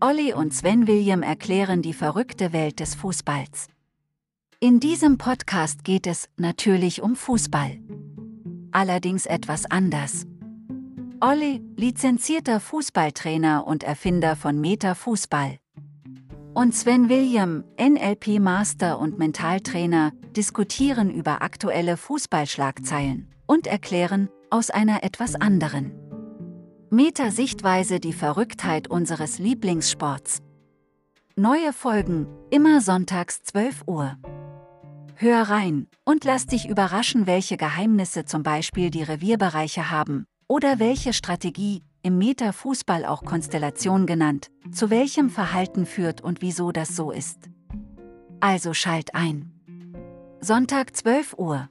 Olli und Sven William erklären die verrückte Welt des Fußballs. In diesem Podcast geht es natürlich um Fußball. Allerdings etwas anders. Olli, lizenzierter Fußballtrainer und Erfinder von Meta Fußball. Und Sven William, NLP Master und Mentaltrainer, diskutieren über aktuelle Fußballschlagzeilen und erklären aus einer etwas anderen Meta-Sichtweise die Verrücktheit unseres Lieblingssports. Neue Folgen, immer sonntags 12 Uhr. Hör rein und lass dich überraschen, welche Geheimnisse zum Beispiel die Revierbereiche haben oder welche Strategie, im Meta-Fußball auch Konstellation genannt, zu welchem Verhalten führt und wieso das so ist. Also schalt ein. Sonntag 12 Uhr.